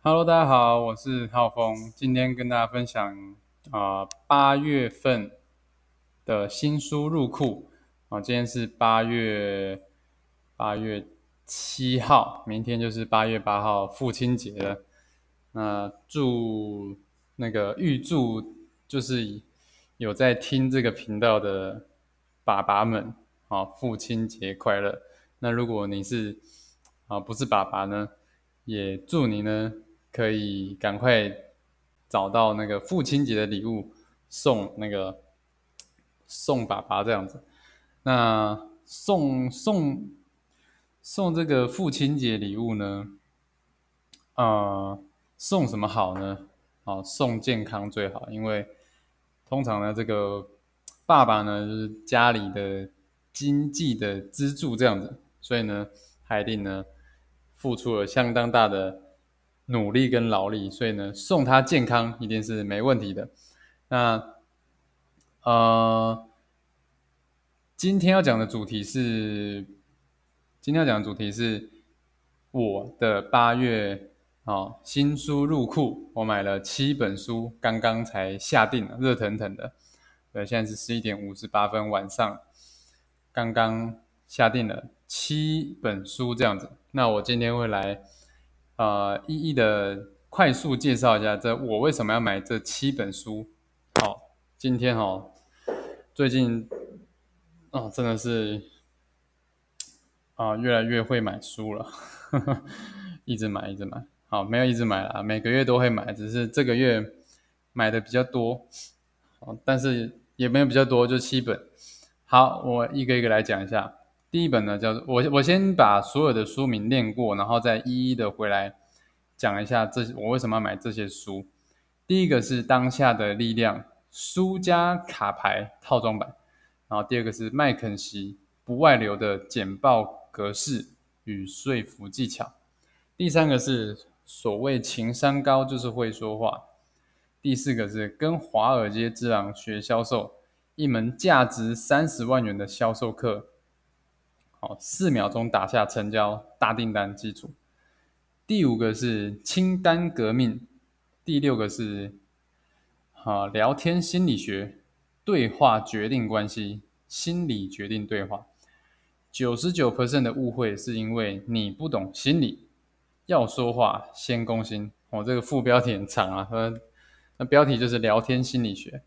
Hello，大家好，我是浩峰，今天跟大家分享啊八、月份的新书入库啊，今天是八月八月七号，明天就是八月八号父亲节了。那祝那个预祝就是有在听这个频道的爸爸们啊，父亲节快乐。那如果你是啊不是爸爸呢，也祝你呢。可以赶快找到那个父亲节的礼物送那个送爸爸这样子。那送送送这个父亲节礼物呢？呃，送什么好呢？哦，送健康最好，因为通常呢，这个爸爸呢就是家里的经济的支柱这样子，所以呢，他一定呢付出了相当大的。努力跟劳力，所以呢，送他健康一定是没问题的。那呃，今天要讲的主题是，今天要讲的主题是我的八月啊新书入库，我买了七本书，刚刚才下定，热腾腾的。对，现在是十一点五十八分，晚上刚刚下定了七本书这样子。那我今天会来。呃，一一的快速介绍一下，这我为什么要买这七本书？好，今天哦，最近啊，真的是啊，越来越会买书了，一直买，一直买。好，没有一直买了，每个月都会买，只是这个月买的比较多，但是也没有比较多，就七本。好，我一个一个来讲一下。第一本呢，叫做我我先把所有的书名念过，然后再一一的回来讲一下这我为什么要买这些书。第一个是当下的力量书加卡牌套装版，然后第二个是麦肯锡不外流的简报格式与说服技巧，第三个是所谓情商高就是会说话，第四个是跟华尔街之狼学销售，一门价值三十万元的销售课。好，四秒钟打下成交大订单基础。第五个是清单革命，第六个是好聊天心理学，对话决定关系，心理决定对话。九十九 percent 的误会是因为你不懂心理，要说话先攻心。哦，这个副标题很长啊，那标题就是聊天心理学。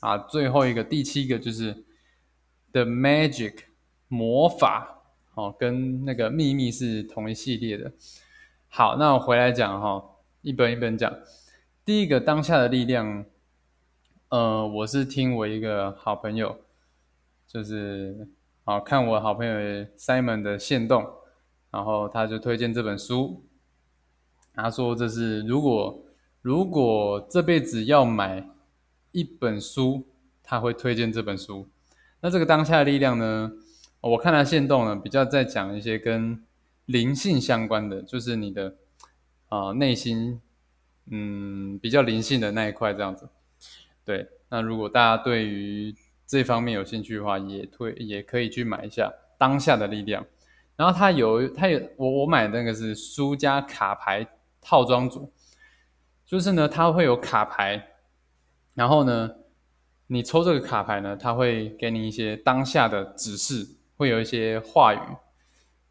啊，最后一个第七个就是 The Magic。魔法，哦，跟那个秘密是同一系列的。好，那我回来讲哈，一本一本讲。第一个当下的力量，呃，我是听我一个好朋友，就是好看我好朋友 Simon 的线动，然后他就推荐这本书。他说这是如果如果这辈子要买一本书，他会推荐这本书。那这个当下的力量呢？我看他线动呢，比较在讲一些跟灵性相关的，就是你的啊内心，嗯，比较灵性的那一块这样子。对，那如果大家对于这方面有兴趣的话，也推也可以去买一下《当下的力量》。然后他有，他有我我买的那个是书加卡牌套装组，就是呢，它会有卡牌，然后呢，你抽这个卡牌呢，它会给你一些当下的指示。会有一些话语，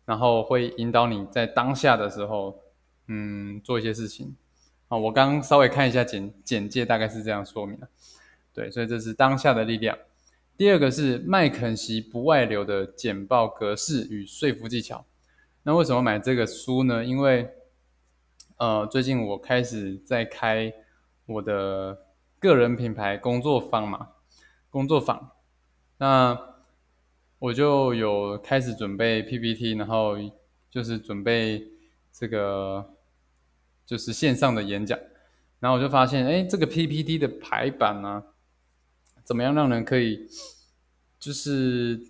然后会引导你在当下的时候，嗯，做一些事情。啊，我刚稍微看一下简简介，大概是这样说明的。对，所以这是当下的力量。第二个是麦肯锡不外流的简报格式与说服技巧。那为什么买这个书呢？因为，呃，最近我开始在开我的个人品牌工作坊嘛，工作坊，那。我就有开始准备 PPT，然后就是准备这个就是线上的演讲，然后我就发现，哎，这个 PPT 的排版呢，怎么样让人可以就是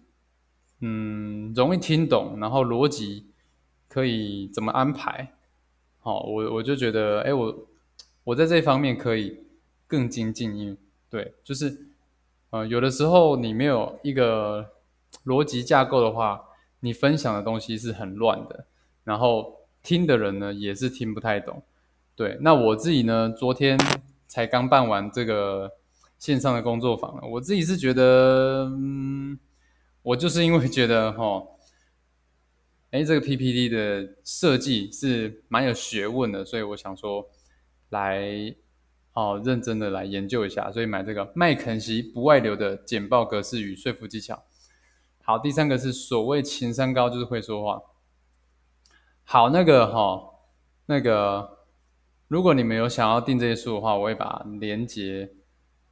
嗯容易听懂，然后逻辑可以怎么安排？好，我我就觉得，哎，我我在这方面可以更精进，因为对，就是呃有的时候你没有一个。逻辑架构的话，你分享的东西是很乱的，然后听的人呢也是听不太懂。对，那我自己呢，昨天才刚办完这个线上的工作坊，我自己是觉得，嗯，我就是因为觉得哈，哎，这个 PPT 的设计是蛮有学问的，所以我想说来哦认真的来研究一下，所以买这个麦肯锡不外流的简报格式与说服技巧。好，第三个是所谓情商高就是会说话。好，那个哈，那个。如果你们有想要订这些书的话，我会把链接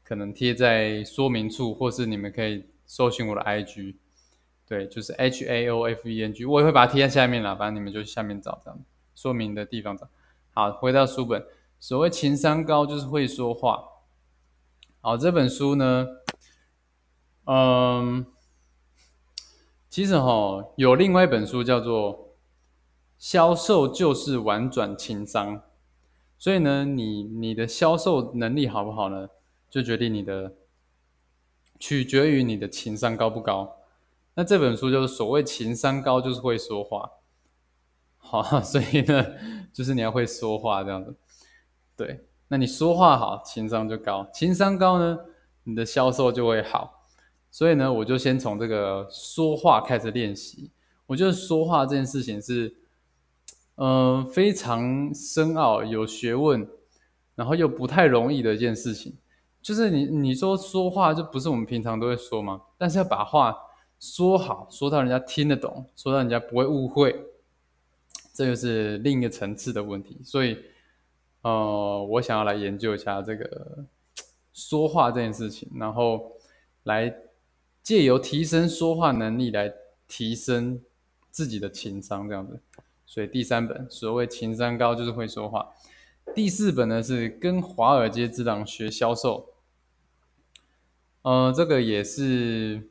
可能贴在说明处，或是你们可以搜寻我的 IG，对，就是 H A O F E N G，我也会把它贴在下面啦，反正你们就下面找这样说明的地方找。好，回到书本，所谓情商高就是会说话。好，这本书呢，嗯，其实哈有另外一本书叫做《销售就是玩转情商》。所以呢，你你的销售能力好不好呢？就决定你的，取决于你的情商高不高。那这本书就是所谓情商高，就是会说话。好，所以呢，就是你要会说话这样子。对，那你说话好，情商就高；情商高呢，你的销售就会好。所以呢，我就先从这个说话开始练习。我觉得说话这件事情是。嗯，非常深奥、有学问，然后又不太容易的一件事情，就是你你说说话就不是我们平常都会说吗？但是要把话说好，说到人家听得懂，说到人家不会误会，这就是另一个层次的问题。所以，呃，我想要来研究一下这个 说话这件事情，然后来借由提升说话能力来提升自己的情商，这样子。所以第三本所谓情商高就是会说话，第四本呢是跟华尔街之狼学销售，呃，这个也是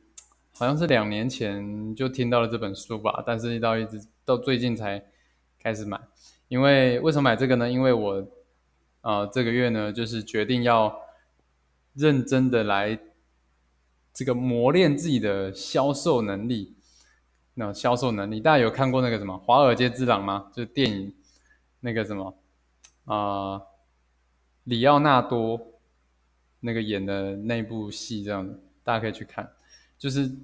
好像是两年前就听到了这本书吧，但是到一直到最近才开始买，因为为什么买这个呢？因为我呃这个月呢就是决定要认真的来这个磨练自己的销售能力。那销售能力，大家有看过那个什么《华尔街之狼》吗？就是电影那个什么啊，里奥纳多那个演的那部戏，这样，大家可以去看。就是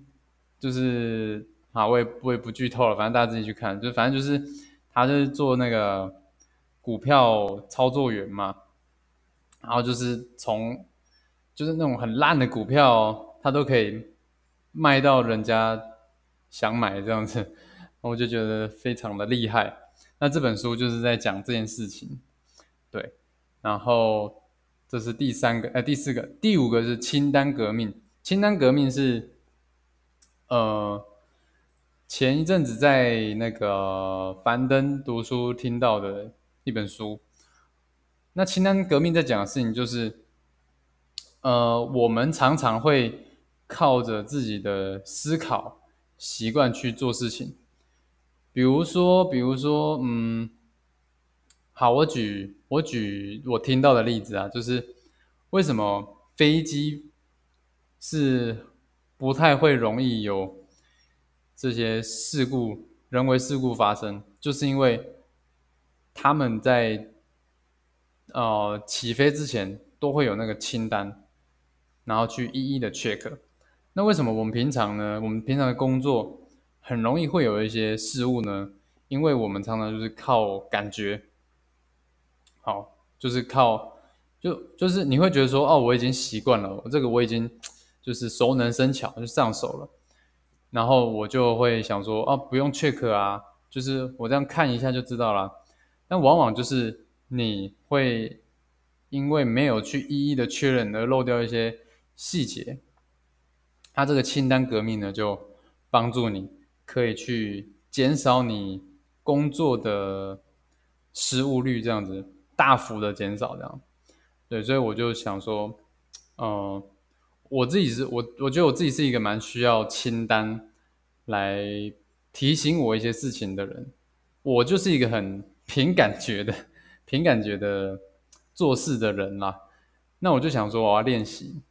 就是啊，我也我也不剧透了，反正大家自己去看。就反正就是他就是做那个股票操作员嘛，然后就是从就是那种很烂的股票，他都可以卖到人家。想买这样子，我就觉得非常的厉害。那这本书就是在讲这件事情，对。然后这是第三个，呃，第四个，第五个是清单革命。清单革命是，呃，前一阵子在那个樊登读书听到的一本书。那清单革命在讲的事情就是，呃，我们常常会靠着自己的思考。习惯去做事情，比如说，比如说，嗯，好，我举我举我听到的例子啊，就是为什么飞机是不太会容易有这些事故、人为事故发生，就是因为他们在呃起飞之前都会有那个清单，然后去一一的 check。那为什么我们平常呢？我们平常的工作很容易会有一些失误呢？因为我们常常就是靠感觉，好，就是靠，就就是你会觉得说，哦，我已经习惯了，我这个我已经就是熟能生巧，就上手了，然后我就会想说，哦，不用 check 啊，就是我这样看一下就知道了。但往往就是你会因为没有去一一的确认而漏掉一些细节。它这个清单革命呢，就帮助你可以去减少你工作的失误率，这样子大幅的减少，这样。对，所以我就想说，嗯，我自己是我，我觉得我自己是一个蛮需要清单来提醒我一些事情的人。我就是一个很凭感觉的、凭感觉的做事的人啦。那我就想说，我要练习。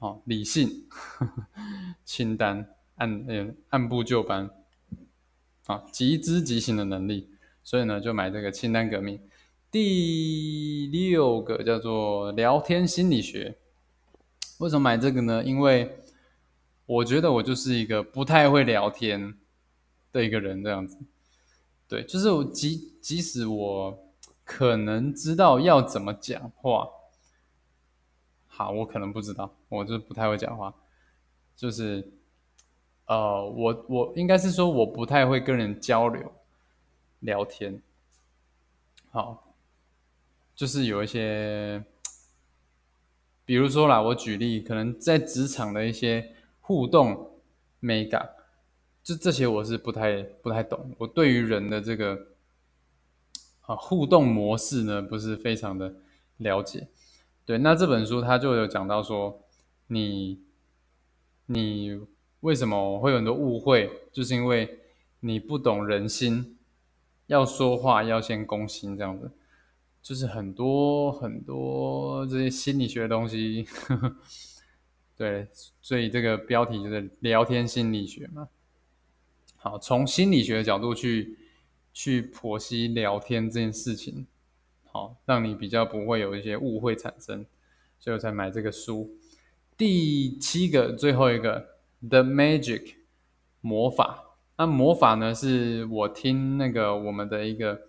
哦，理性呵呵 清单，按嗯按部就班，啊，即知即行的能力，所以呢就买这个清单革命。第六个叫做聊天心理学。为什么买这个呢？因为我觉得我就是一个不太会聊天的一个人，这样子。对，就是即即使我可能知道要怎么讲话，好，我可能不知道，我就不太会讲话。就是，呃，我我应该是说我不太会跟人交流聊天。好，就是有一些。比如说啦，我举例，可能在职场的一些互动美感，就这些我是不太不太懂。我对于人的这个啊互动模式呢，不是非常的了解。对，那这本书它就有讲到说，你你为什么会有很多误会，就是因为你不懂人心，要说话要先攻心这样子。就是很多很多这些心理学的东西，对，所以这个标题就是聊天心理学嘛。好，从心理学的角度去去剖析聊天这件事情，好，让你比较不会有一些误会产生，所以我才买这个书。第七个，最后一个，The Magic 魔法。那魔法呢，是我听那个我们的一个。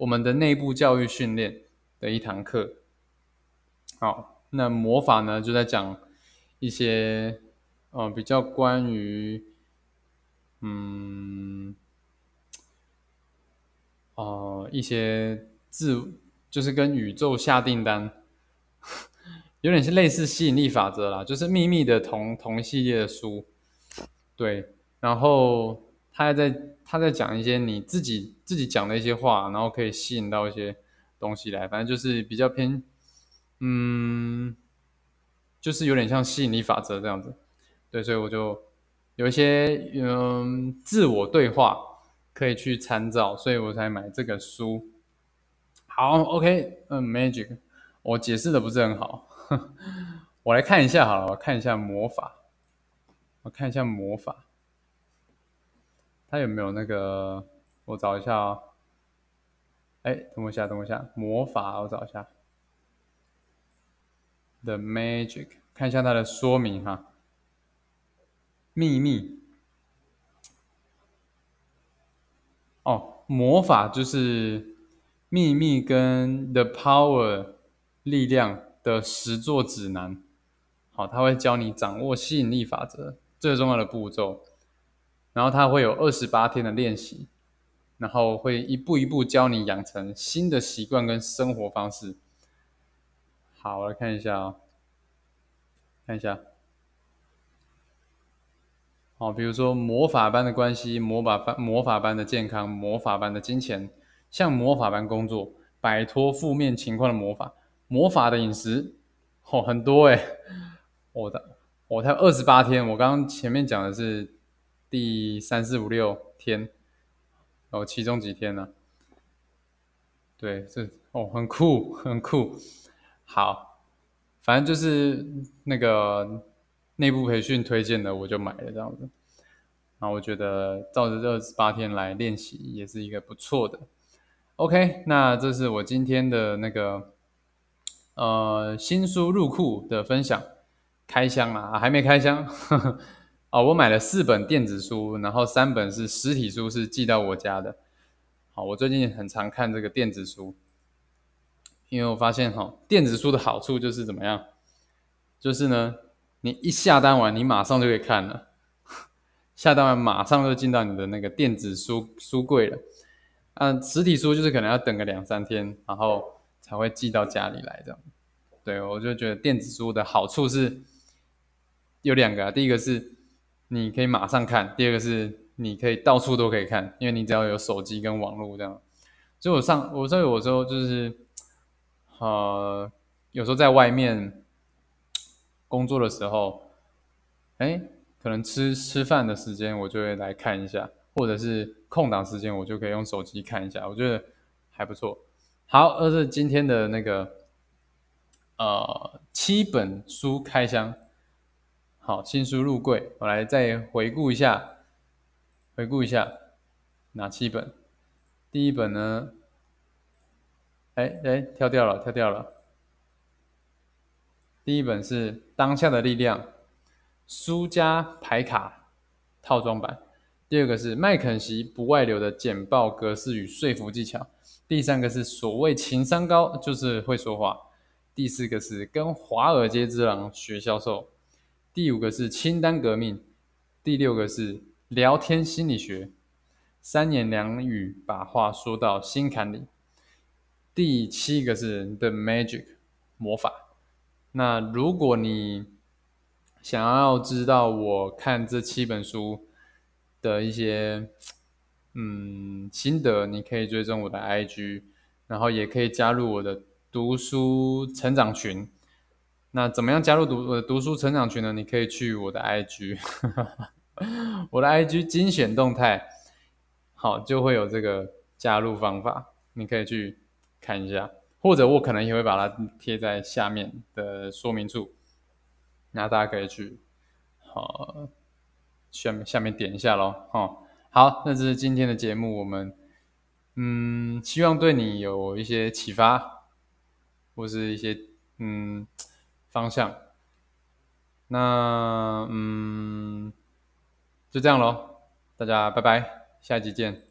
我们的内部教育训练的一堂课，好，那魔法呢就在讲一些，呃，比较关于，嗯，哦，一些自就是跟宇宙下订单，有点是类似吸引力法则啦，就是秘密的同同系列的书，对，然后。他还在他在讲一些你自己自己讲的一些话，然后可以吸引到一些东西来，反正就是比较偏，嗯，就是有点像吸引力法则这样子，对，所以我就有一些嗯自我对话可以去参照，所以我才买这个书。好，OK，嗯，Magic，我解释的不是很好，我来看一下好了，我看一下魔法，我看一下魔法。它有没有那个？我找一下哦。哎，等我一下，等我一下。魔法，我找一下。The Magic，看一下它的说明哈。秘密。哦，魔法就是秘密跟 The Power 力量的实作指南。好，它会教你掌握吸引力法则最重要的步骤。然后他会有二十八天的练习，然后会一步一步教你养成新的习惯跟生活方式。好，我来看一下啊，看一下。好，比如说魔法般的关系，魔法般魔法般的健康，魔法般的金钱，像魔法般工作，摆脱负面情况的魔法，魔法的饮食，哦，很多哎，我的，我才二十八天，我刚刚前面讲的是。第三四五六天，哦，其中几天呢？对，这哦，很酷，很酷。好，反正就是那个内部培训推荐的，我就买了这样子。然后我觉得照着这二十八天来练习，也是一个不错的。OK，那这是我今天的那个呃新书入库的分享，开箱啊，还没开箱。哦，我买了四本电子书，然后三本是实体书，是寄到我家的。好，我最近很常看这个电子书，因为我发现哈，电子书的好处就是怎么样？就是呢，你一下单完，你马上就可以看了，下单完马上就进到你的那个电子书书柜了。嗯，实体书就是可能要等个两三天，然后才会寄到家里来这样。对，我就觉得电子书的好处是有两个，啊第一个是。你可以马上看，第二个是你可以到处都可以看，因为你只要有手机跟网络这样。所以我上，我所以有时候就是，呃，有时候在外面工作的时候，哎，可能吃吃饭的时间我就会来看一下，或者是空档时间我就可以用手机看一下，我觉得还不错。好，这是今天的那个，呃，七本书开箱。好，新书入柜，我来再回顾一下，回顾一下哪七本？第一本呢，哎哎，跳掉了，跳掉了。第一本是《当下的力量》，书加牌卡套装版。第二个是麦肯锡不外流的简报格式与说服技巧。第三个是所谓情商高就是会说话。第四个是跟华尔街之狼学销售。第五个是清单革命。第六个是聊天心理学。三言两语把话说到心坎里。第七个是 The Magic 魔法。那如果你想要知道我看这七本书的一些嗯心得，你可以追踪我的 IG，然后也可以加入我的读书成长群。那怎么样加入读我的读书成长群呢？你可以去我的 IG，我的 IG 精选动态，好就会有这个加入方法，你可以去看一下。或者我可能也会把它贴在下面的说明处，那大家可以去好下面下面点一下咯。哦，好，那这是今天的节目，我们嗯希望对你有一些启发，或是一些嗯方向。那嗯就这样咯，大家拜拜，下一集见。